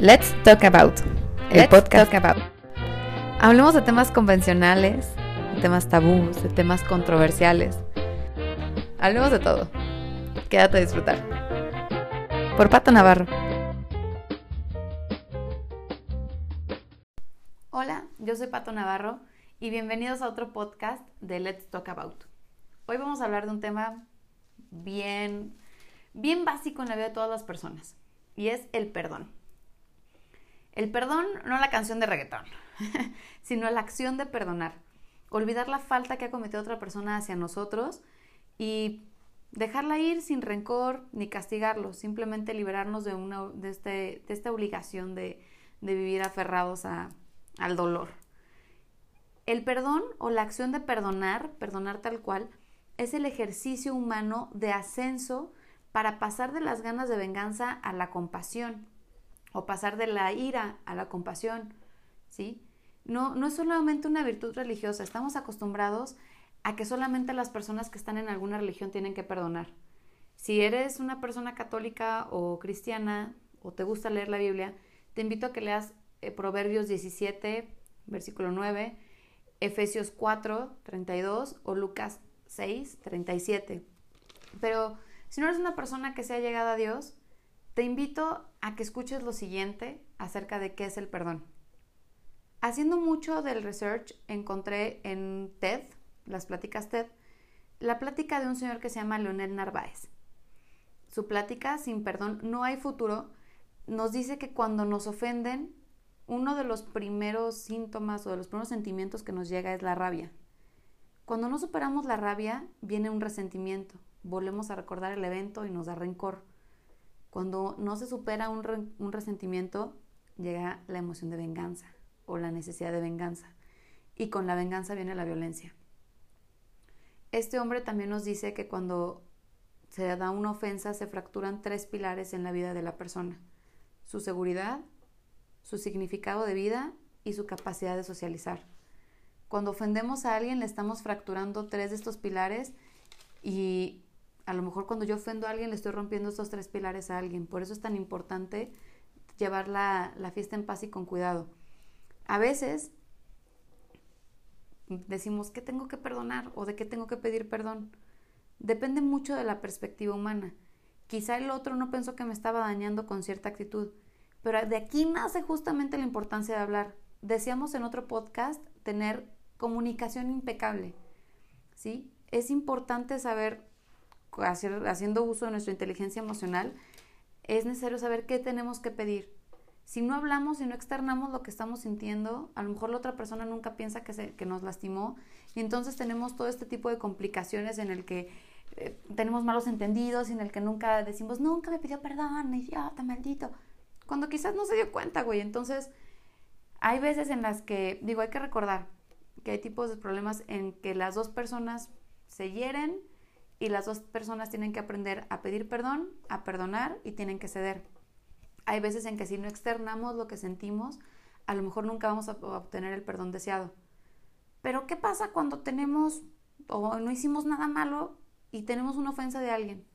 Let's Talk About, el podcast. About. Hablemos de temas convencionales, de temas tabús, de temas controversiales. Hablemos de todo. Quédate a disfrutar. Por Pato Navarro. Hola, yo soy Pato Navarro y bienvenidos a otro podcast de Let's Talk About. Hoy vamos a hablar de un tema bien, bien básico en la vida de todas las personas y es el perdón. El perdón, no la canción de reggaetón, sino la acción de perdonar. Olvidar la falta que ha cometido otra persona hacia nosotros y dejarla ir sin rencor ni castigarlo, simplemente liberarnos de, una, de, este, de esta obligación de, de vivir aferrados a, al dolor. El perdón o la acción de perdonar, perdonar tal cual, es el ejercicio humano de ascenso para pasar de las ganas de venganza a la compasión o pasar de la ira a la compasión, ¿sí? No, no es solamente una virtud religiosa, estamos acostumbrados a que solamente las personas que están en alguna religión tienen que perdonar. Si eres una persona católica o cristiana o te gusta leer la Biblia, te invito a que leas eh, Proverbios 17, versículo 9, Efesios 4, 32 o Lucas 6, 37. Pero si no eres una persona que se ha llegado a Dios, te invito a que escuches lo siguiente acerca de qué es el perdón. Haciendo mucho del research, encontré en TED, las pláticas TED, la plática de un señor que se llama Leonel Narváez. Su plática, sin perdón, no hay futuro, nos dice que cuando nos ofenden, uno de los primeros síntomas o de los primeros sentimientos que nos llega es la rabia. Cuando no superamos la rabia, viene un resentimiento. Volvemos a recordar el evento y nos da rencor. Cuando no se supera un, un resentimiento, llega la emoción de venganza o la necesidad de venganza. Y con la venganza viene la violencia. Este hombre también nos dice que cuando se da una ofensa se fracturan tres pilares en la vida de la persona. Su seguridad, su significado de vida y su capacidad de socializar. Cuando ofendemos a alguien le estamos fracturando tres de estos pilares y a lo mejor cuando yo ofendo a alguien le estoy rompiendo estos tres pilares a alguien. Por eso es tan importante llevar la, la fiesta en paz y con cuidado. A veces decimos, ¿qué tengo que perdonar o de qué tengo que pedir perdón? Depende mucho de la perspectiva humana. Quizá el otro no pensó que me estaba dañando con cierta actitud, pero de aquí nace justamente la importancia de hablar. Deseamos en otro podcast tener comunicación impecable, ¿sí? Es importante saber haciendo uso de nuestra inteligencia emocional, es necesario saber qué tenemos que pedir. Si no hablamos y no externamos lo que estamos sintiendo, a lo mejor la otra persona nunca piensa que, se, que nos lastimó y entonces tenemos todo este tipo de complicaciones en el que eh, tenemos malos entendidos y en el que nunca decimos, nunca me pidió perdón, idiota, maldito. Cuando quizás no se dio cuenta, güey. Entonces, hay veces en las que, digo, hay que recordar que hay tipos de problemas en que las dos personas se hieren y las dos personas tienen que aprender a pedir perdón, a perdonar y tienen que ceder. Hay veces en que si no externamos lo que sentimos, a lo mejor nunca vamos a obtener el perdón deseado. Pero ¿qué pasa cuando tenemos o no hicimos nada malo y tenemos una ofensa de alguien?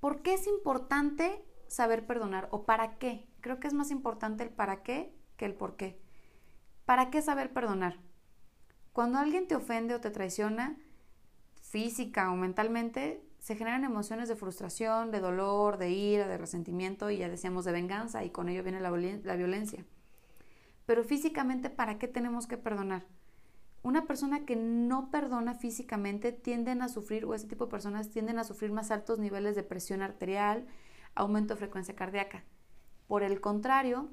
¿Por qué es importante saber perdonar o para qué? Creo que es más importante el para qué que el por qué. ¿Para qué saber perdonar? Cuando alguien te ofende o te traiciona, física o mentalmente, se generan emociones de frustración, de dolor, de ira, de resentimiento y ya decíamos de venganza y con ello viene la, la violencia. Pero físicamente, ¿para qué tenemos que perdonar? Una persona que no perdona físicamente tienden a sufrir, o ese tipo de personas tienden a sufrir más altos niveles de presión arterial, aumento de frecuencia cardíaca. Por el contrario,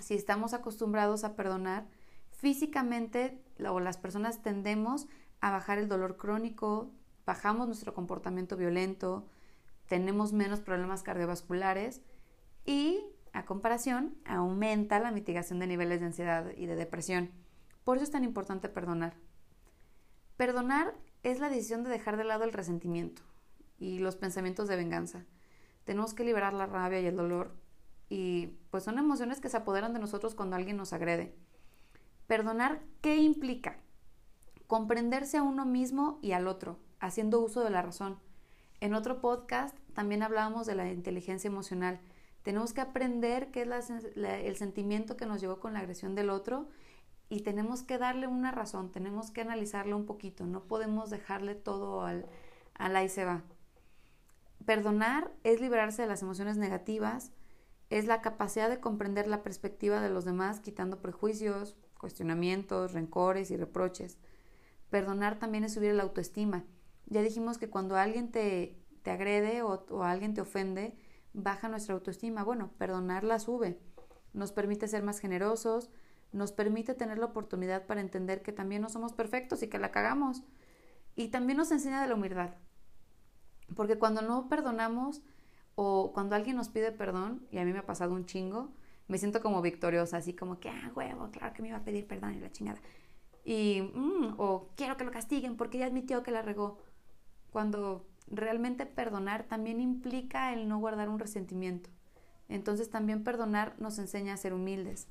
si estamos acostumbrados a perdonar, físicamente o las personas tendemos a bajar el dolor crónico, bajamos nuestro comportamiento violento, tenemos menos problemas cardiovasculares y, a comparación, aumenta la mitigación de niveles de ansiedad y de depresión. Por eso es tan importante perdonar. Perdonar es la decisión de dejar de lado el resentimiento y los pensamientos de venganza. Tenemos que liberar la rabia y el dolor y pues son emociones que se apoderan de nosotros cuando alguien nos agrede. Perdonar, ¿qué implica? Comprenderse a uno mismo y al otro, haciendo uso de la razón. En otro podcast también hablábamos de la inteligencia emocional, Tenemos que aprender qué es el sentimiento que nos llevó con la agresión del otro y tenemos que darle una razón, tenemos que analizarlo un poquito, no podemos dejarle todo al, al ahí se va. Perdonar es liberarse de las emociones negativas, es la capacidad de comprender la perspectiva de los demás, quitando prejuicios, cuestionamientos, rencores y reproches. Perdonar también es subir la autoestima. Ya dijimos que cuando alguien te, te agrede o, o alguien te ofende, baja nuestra autoestima. Bueno, perdonar la sube. Nos permite ser más generosos, nos permite tener la oportunidad para entender que también no somos perfectos y que la cagamos. Y también nos enseña de la humildad. Porque cuando no perdonamos o cuando alguien nos pide perdón, y a mí me ha pasado un chingo, me siento como victoriosa, así como que, ah, huevo, claro que me iba a pedir perdón y la chingada. Y, mm, o quiero que lo castiguen porque ya admitió que la regó. Cuando realmente perdonar también implica el no guardar un resentimiento. Entonces también perdonar nos enseña a ser humildes.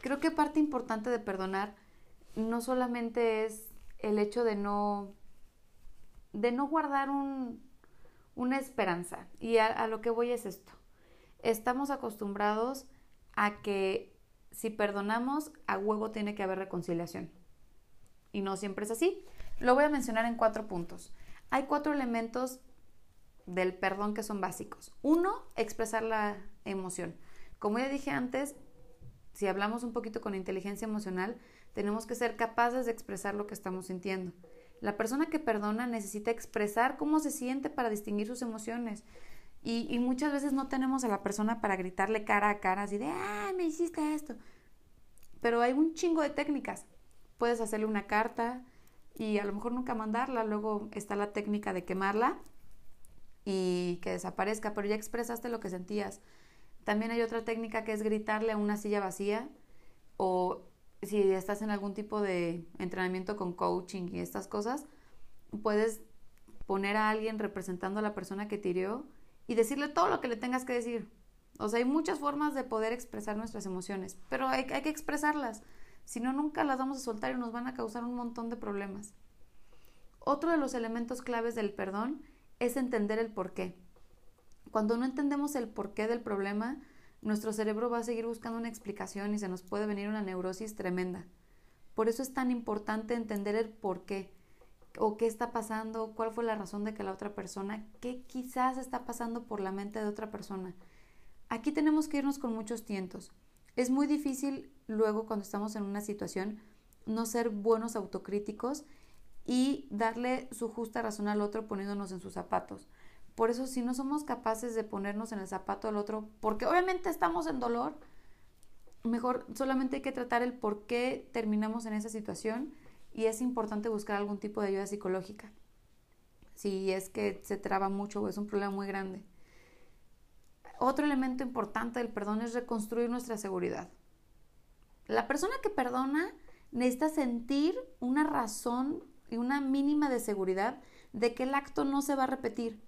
Creo que parte importante de perdonar no solamente es el hecho de no de no guardar un, una esperanza. Y a, lo que voy es esto. Estamos acostumbrados a que si perdonamos, a huevo tiene que haber reconciliación. Y no siempre es así. Lo voy a mencionar en cuatro puntos. Hay cuatro elementos del perdón que son básicos. Uno, expresar la emoción. Como ya dije antes, si hablamos un poquito con inteligencia emocional, tenemos que ser capaces de expresar lo que estamos sintiendo. La persona que perdona necesita expresar cómo se siente para distinguir sus emociones. Y, muchas veces no tenemos a la persona para gritarle cara a cara así de, ah, me hiciste esto. Pero hay un chingo de técnicas. Puedes hacerle una carta y a lo mejor nunca mandarla. Luego está la técnica de quemarla y que desaparezca, pero ya expresaste lo que sentías. También hay otra técnica que es gritarle a una silla vacía o si estás en algún tipo de entrenamiento con coaching y estas cosas, puedes poner a alguien representando a la persona que tiró y decirle todo lo que le tengas que decir. O sea, hay muchas formas de poder expresar nuestras emociones, pero hay, que expresarlas. Si no, nunca las vamos a soltar y nos van a causar un montón de problemas. Otro de los elementos claves del perdón es entender el porqué. Cuando no entendemos el porqué del problema, nuestro cerebro va a seguir buscando una explicación y se nos puede venir una neurosis tremenda. Por eso es tan importante entender el por qué o qué está pasando, cuál fue la razón de que la otra persona, qué quizás está pasando por la mente de otra persona. Aquí tenemos que irnos con muchos tientos. Es muy difícil luego cuando estamos en una situación no ser buenos autocríticos y darle su justa razón al otro poniéndonos en sus zapatos. Por eso si no somos capaces de ponernos en el zapato del otro, porque obviamente estamos en dolor, mejor solamente hay que tratar el por qué terminamos en esa situación y es importante buscar algún tipo de ayuda psicológica. Si es que se traba mucho o es un problema muy grande. Otro elemento importante del perdón es reconstruir nuestra seguridad. La persona que perdona necesita sentir una razón y una mínima de seguridad de que el acto no se va a repetir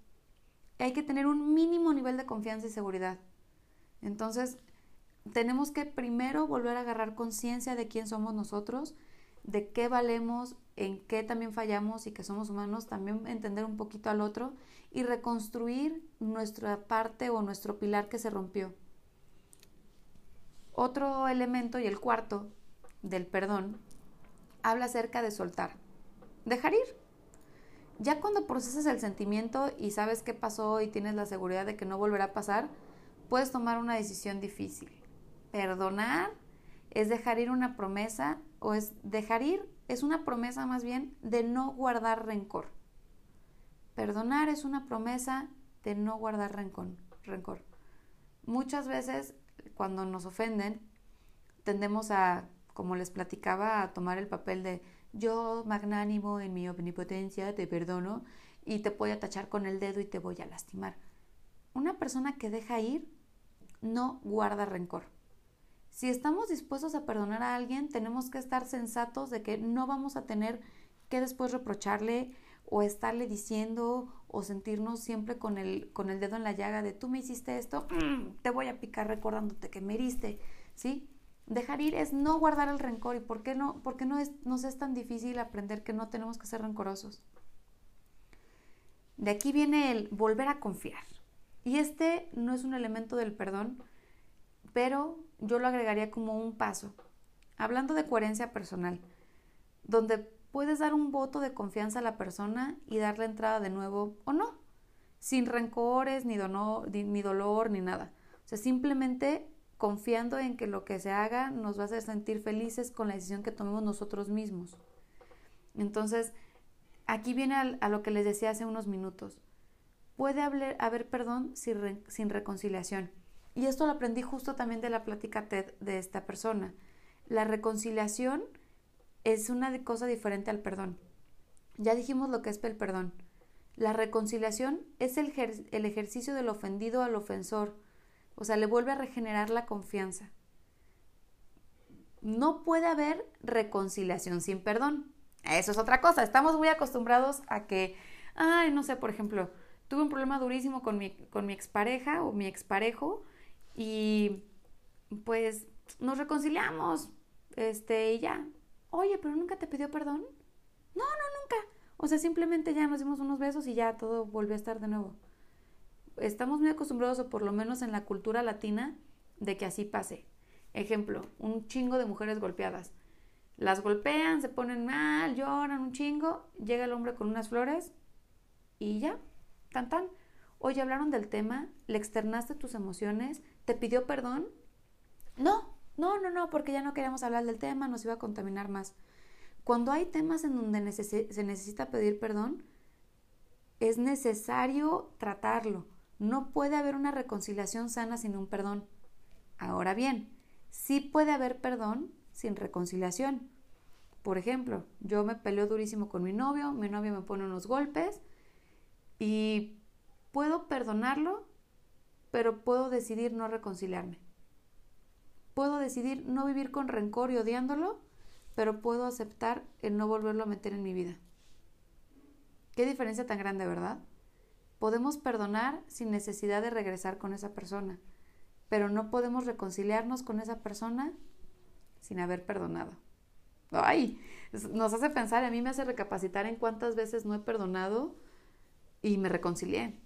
hay que tener un mínimo nivel de confianza y seguridad. Entonces, tenemos que primero volver a agarrar conciencia de quién somos nosotros, de qué valemos, en qué también fallamos y que somos humanos, también entender un poquito al otro y reconstruir nuestra parte o nuestro pilar que se rompió. Otro elemento y el cuarto del perdón habla acerca de soltar, dejar ir. Ya cuando procesas el sentimiento y sabes qué pasó y tienes la seguridad de que no volverá a pasar, puedes tomar una decisión difícil. Perdonar es dejar ir una promesa o es dejar ir es una promesa más bien de no guardar rencor. Perdonar es una promesa de no guardar rencor. Muchas veces cuando nos ofenden tendemos a, como les platicaba, a tomar el papel de yo, magnánimo en mi omnipotencia, te perdono y te voy a tachar con el dedo y te voy a lastimar. Una persona que deja ir no guarda rencor. Si estamos dispuestos a perdonar a alguien, tenemos que estar sensatos de que no vamos a tener que después reprocharle o estarle diciendo o sentirnos siempre con el, con el dedo en la llaga de tú me hiciste esto, mm, te voy a picar recordándote que me heriste, ¿sí? Dejar ir es no guardar el rencor. ¿Y por qué no, por qué no es, nos es tan difícil aprender que no tenemos que ser rencorosos? De aquí viene el volver a confiar. Y este no es un elemento del perdón, pero yo lo agregaría como un paso. Hablando de coherencia personal, donde puedes dar un voto de confianza a la persona y darle entrada de nuevo o no, sin rencores, ni, ni dolor, ni nada. O sea, simplemente confiando en que lo que se haga nos va a hacer sentir felices con la decisión que tomemos nosotros mismos. Entonces, aquí viene a, lo que les decía hace unos minutos. Puede haber, perdón sin, sin reconciliación. Y esto lo aprendí justo también de la plática TED de esta persona. La reconciliación es una cosa diferente al perdón. Ya dijimos lo que es el perdón. La reconciliación es el, el ejercicio del ofendido al ofensor, o sea, le vuelve a regenerar la confianza. No puede haber reconciliación sin perdón. Eso es otra cosa. Estamos muy acostumbrados a que, ay, no sé, por ejemplo, tuve un problema durísimo con mi, con mi expareja o mi exparejo y pues nos reconciliamos, este, y ya, oye, pero nunca te pidió perdón. No, no, nunca. O sea, simplemente ya nos dimos unos besos y ya todo volvió a estar de nuevo. Estamos muy acostumbrados, o por lo menos en la cultura latina, de que así pase. Ejemplo, un chingo de mujeres golpeadas. Las golpean, se ponen mal, lloran un chingo, llega el hombre con unas flores y ya, tan tan. Oye, hablaron del tema, le externaste tus emociones, te pidió perdón. No, no, no, no, porque ya no queríamos hablar del tema, nos iba a contaminar más. Cuando hay temas en donde se necesita pedir perdón, es necesario tratarlo. No puede haber una reconciliación sana sin un perdón. Ahora bien, sí puede haber perdón sin reconciliación. Por ejemplo, yo me peleo durísimo con mi novio, mi novio me pone unos golpes y puedo perdonarlo, pero puedo decidir no reconciliarme. Puedo decidir no vivir con rencor y odiándolo, pero puedo aceptar el no volverlo a meter en mi vida. Qué diferencia tan grande, ¿verdad? Podemos perdonar sin necesidad de regresar con esa persona, pero no podemos reconciliarnos con esa persona sin haber perdonado. Ay, nos hace pensar, a mí me hace recapacitar en cuántas veces no he perdonado y me reconcilié.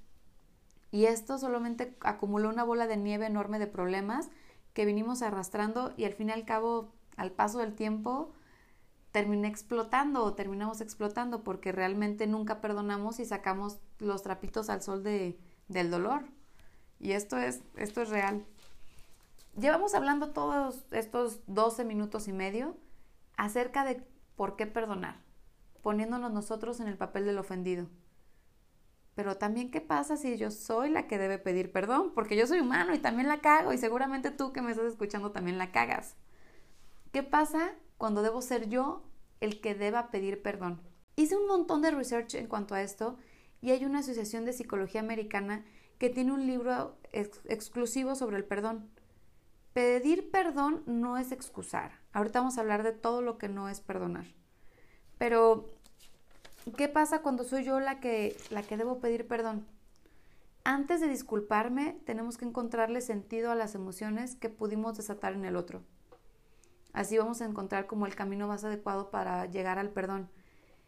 Y esto solamente acumuló una bola de nieve enorme de problemas que vinimos arrastrando y al fin y al cabo, al paso del tiempo, terminé explotando o terminamos explotando porque realmente nunca perdonamos y sacamos los trapitos al sol de, del dolor. Y esto es, esto es real. Llevamos hablando todos estos 12 minutos y medio acerca de por qué perdonar, poniéndonos nosotros en el papel del ofendido. Pero también qué pasa si yo soy la que debe pedir perdón, porque yo soy humano y también la cago y seguramente tú que me estás escuchando también la cagas. ¿Qué pasa cuando debo ser yo el que deba pedir perdón? Hice un montón de research en cuanto a esto y hay una asociación de psicología americana que tiene un libro exclusivo sobre el perdón. Pedir perdón no es excusar. Ahorita vamos a hablar de todo lo que no es perdonar. Pero ¿Qué pasa cuando soy yo la que, la que debo pedir perdón? Antes de disculparme, tenemos que encontrarle sentido a las emociones que pudimos desatar en el otro. Así vamos a encontrar como el camino más adecuado para llegar al perdón.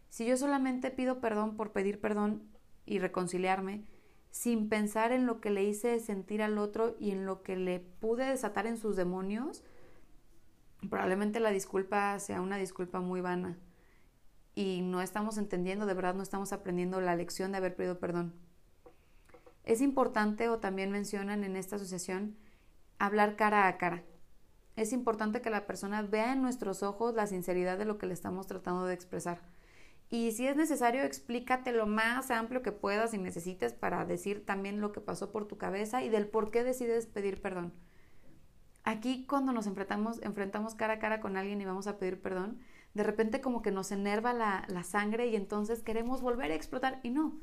Si yo solamente pido perdón por pedir perdón y reconciliarme, sin pensar en lo que le hice sentir al otro y en lo que le pude desatar en sus demonios, probablemente la disculpa sea una disculpa muy vana y no estamos entendiendo, de verdad no estamos aprendiendo la lección de haber pedido perdón. Es importante, o también mencionan en esta asociación, hablar cara a cara. Es importante que la persona vea en nuestros ojos la sinceridad de lo que le estamos tratando de expresar. Y si es necesario, explícate lo más amplio que puedas y necesites para decir también lo que pasó por tu cabeza y del por qué decides pedir perdón. Aquí cuando nos enfrentamos, enfrentamos cara a cara con alguien y vamos a pedir perdón, de repente como que nos enerva la, la sangre y entonces queremos volver a explotar y no.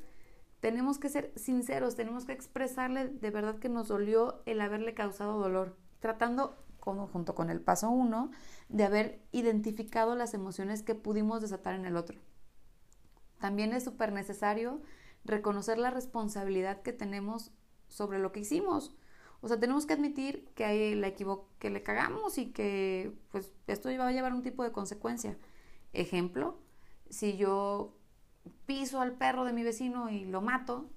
Tenemos que ser sinceros, tenemos que expresarle de verdad que nos dolió el haberle causado dolor, tratando como junto con el paso uno de haber identificado las emociones que pudimos desatar en el otro. También es súper necesario reconocer la responsabilidad que tenemos sobre lo que hicimos. O sea, tenemos que admitir que, la que le cagamos y que pues esto va a llevar un tipo de consecuencia. Ejemplo, si yo piso al perro de mi vecino y lo mato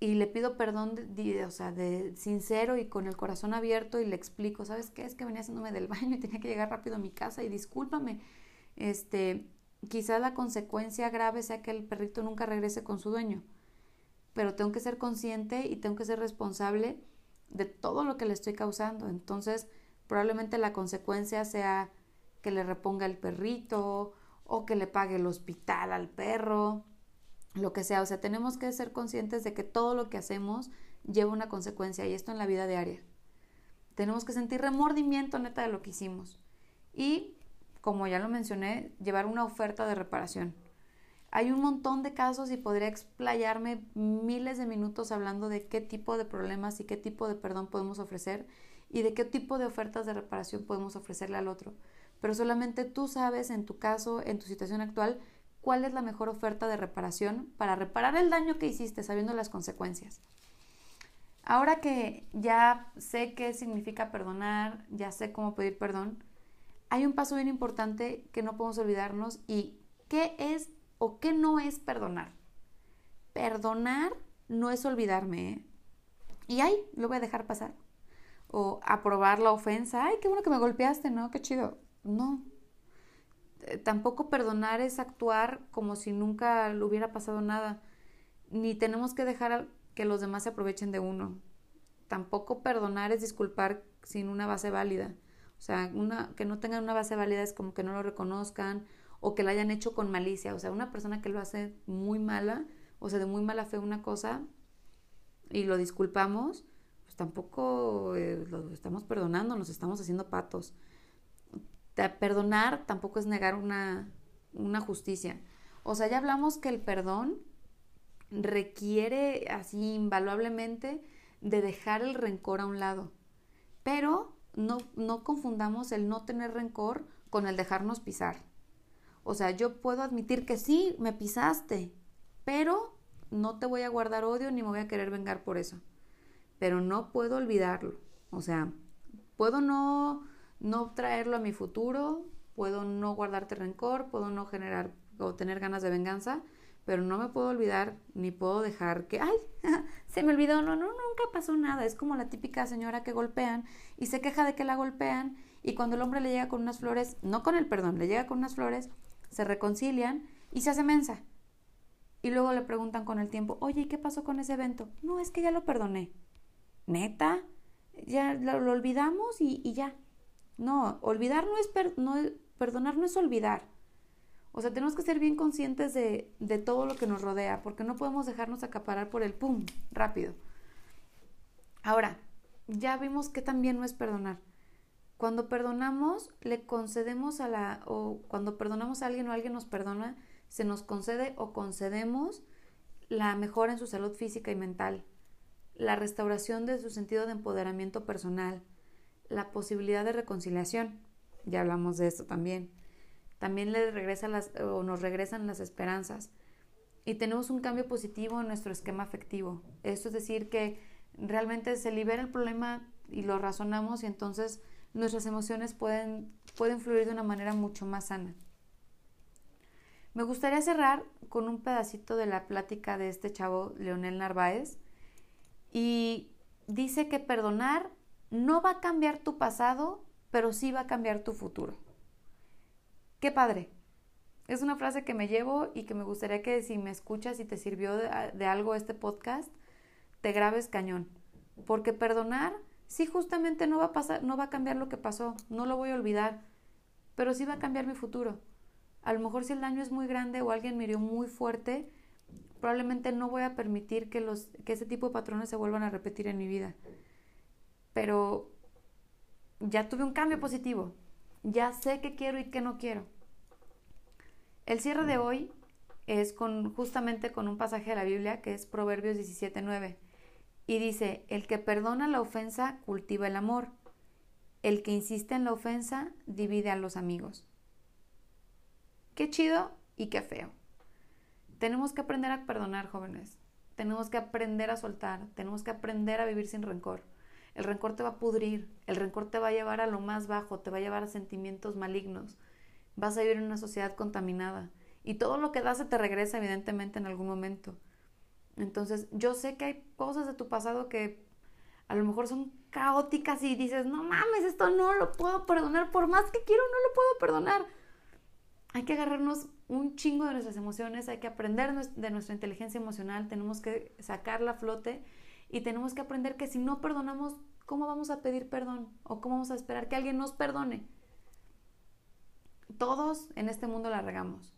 y le pido perdón, de, o sea, de sincero y con el corazón abierto y le explico, ¿sabes qué? Es que venía haciéndome del baño y tenía que llegar rápido a mi casa y discúlpame. Este, quizás la consecuencia grave sea que el perrito nunca regrese con su dueño, pero tengo que ser consciente y tengo que ser responsable de todo lo que le estoy causando. Entonces, probablemente la consecuencia sea que le reponga el perrito o que le pague el hospital al perro lo que sea. O sea, tenemos que ser conscientes de que todo lo que hacemos lleva una consecuencia y esto en la vida diaria. Tenemos que sentir remordimiento neta de lo que hicimos. Y, como ya lo mencioné, llevar una oferta de reparación. Hay un montón de casos y podría explayarme miles de minutos hablando de qué tipo de problemas y qué tipo de perdón podemos ofrecer y de qué tipo de ofertas de reparación podemos ofrecerle al otro. Pero solamente tú sabes en tu caso, en tu situación actual, cuál es la mejor oferta de reparación para reparar el daño que hiciste sabiendo las consecuencias. Ahora que ya sé qué significa perdonar, ya sé cómo pedir perdón, hay un paso bien importante que no podemos olvidarnos y qué es o qué no es perdonar. Perdonar no es olvidarme, ¿eh? Y ay, lo voy a dejar pasar. O aprobar la ofensa, ay, qué bueno que me golpeaste, ¿no? Qué chido. No, eh, tampoco perdonar es actuar como si nunca le hubiera pasado nada, ni tenemos que dejar que los demás se aprovechen de uno. Tampoco perdonar es disculpar sin una base válida. O sea, que no tengan una base válida es como que no lo reconozcan o que lo hayan hecho con malicia. O sea, una persona que lo hace muy mala, o sea, de muy mala fe una cosa y lo disculpamos, pues tampoco eh, lo estamos perdonando, nos estamos haciendo patos perdonar tampoco es negar una, una justicia. O sea, ya hablamos que el perdón requiere así invaluablemente de dejar el rencor a un lado. Pero no, no confundamos el no tener rencor con el dejarnos pisar. O sea, yo puedo admitir que sí, me pisaste, pero no te voy a guardar odio ni me voy a querer vengar por eso. Pero no puedo olvidarlo. O sea, puedo no no traerlo a mi futuro, puedo no guardarte rencor, puedo no generar o tener ganas de venganza, pero no me puedo olvidar ni puedo dejar que, ay, se me olvidó, no, no, nunca pasó nada. Es como la típica señora que golpean y se queja de que la golpean y cuando el hombre le llega con unas flores, no con el perdón, le llega con unas flores, se reconcilian y se hace mensa. Y luego le preguntan con el tiempo, oye, ¿y qué pasó con ese evento? No, es que ya lo perdoné. ¿Neta? Ya lo, olvidamos y, y ya. No, olvidar no es, no perdonar no es olvidar. O sea, tenemos que ser bien conscientes de, de todo lo que nos rodea, porque no podemos dejarnos acaparar por el pum, rápido. Ahora, ya vimos que también no es perdonar. Cuando perdonamos, le concedemos a la, o cuando perdonamos a alguien o alguien nos perdona, se nos concede o concedemos la mejora en su salud física y mental, la restauración de su sentido de empoderamiento personal, la posibilidad de reconciliación. Ya hablamos de esto también. También le regresa las, o nos regresan las esperanzas. Y tenemos un cambio positivo en nuestro esquema afectivo. Esto es decir, que realmente se libera el problema y lo razonamos y entonces nuestras emociones pueden, pueden fluir de una manera mucho más sana. Me gustaría cerrar con un pedacito de la plática de este chavo, Leonel Narváez, y dice que perdonar no va a cambiar tu pasado, pero sí va a cambiar tu futuro. Qué padre. Es una frase que me llevo y que me gustaría que si me escuchas y te sirvió de, algo este podcast, te grabes cañón. Porque perdonar, sí justamente no va a pasar, no va a cambiar lo que pasó, no lo voy a olvidar, pero sí va a cambiar mi futuro. A lo mejor si el daño es muy grande o alguien me hirió muy fuerte, probablemente no voy a permitir que, los, que ese tipo de patrones se vuelvan a repetir en mi vida pero ya tuve un cambio positivo, ya sé qué quiero y qué no quiero. El cierre de hoy es con justamente con un pasaje de la Biblia que es Proverbios 17:9 y dice, "El que perdona la ofensa cultiva el amor. El que insiste en la ofensa divide a los amigos." Qué chido y qué feo. Tenemos que aprender a perdonar, jóvenes. Tenemos que aprender a soltar, tenemos que aprender a vivir sin rencor. El rencor te va a pudrir, el rencor te va a llevar a lo más bajo, te va a llevar a sentimientos malignos. Vas a vivir en una sociedad contaminada y todo lo que das se te regresa evidentemente en algún momento. Entonces, yo sé que hay cosas de tu pasado que a lo mejor son caóticas y dices, no mames, esto no lo puedo perdonar, por más que quiero, no lo puedo perdonar. Hay que agarrarnos un chingo de nuestras emociones, hay que aprender de nuestra inteligencia emocional, tenemos que sacarla a flote y tenemos que aprender que si no perdonamos, ¿cómo vamos a pedir perdón? ¿O cómo vamos a esperar que alguien nos perdone? Todos en este mundo la regamos.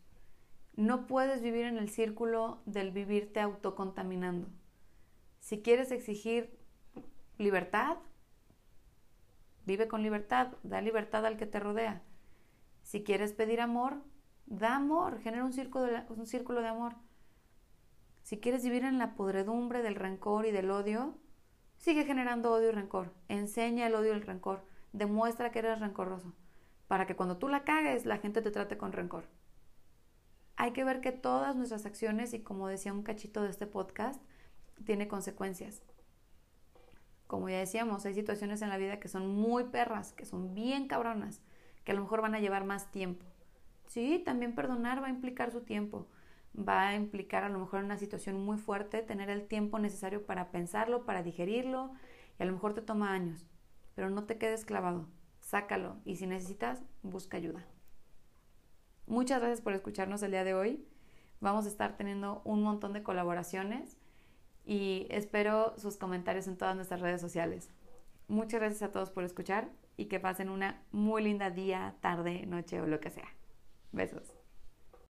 No puedes vivir en el círculo del vivirte autocontaminando. Si quieres exigir libertad, vive con libertad, da libertad al que te rodea. Si quieres pedir amor, da amor, genera un círculo de, amor. Si quieres vivir en la podredumbre del rencor y del odio, sigue generando odio y rencor. Enseña el odio y el rencor. Demuestra que eres rencoroso. Para que cuando tú la cagues, la gente te trate con rencor. Hay que ver que todas nuestras acciones, y como decía un cachito de este podcast, tiene consecuencias. Como ya decíamos, hay situaciones en la vida que son muy perras, que son bien cabronas, que a lo mejor van a llevar más tiempo. Sí, también perdonar va a implicar su tiempo, va a implicar a lo mejor una situación muy fuerte tener el tiempo necesario para pensarlo, para digerirlo, y a lo mejor te toma años, pero no te quedes clavado, sácalo y si necesitas, busca ayuda. Muchas gracias por escucharnos el día de hoy. Vamos a estar teniendo un montón de colaboraciones y espero sus comentarios en todas nuestras redes sociales. Muchas gracias a todos por escuchar y que pasen una muy linda día, tarde, noche o lo que sea. Besos.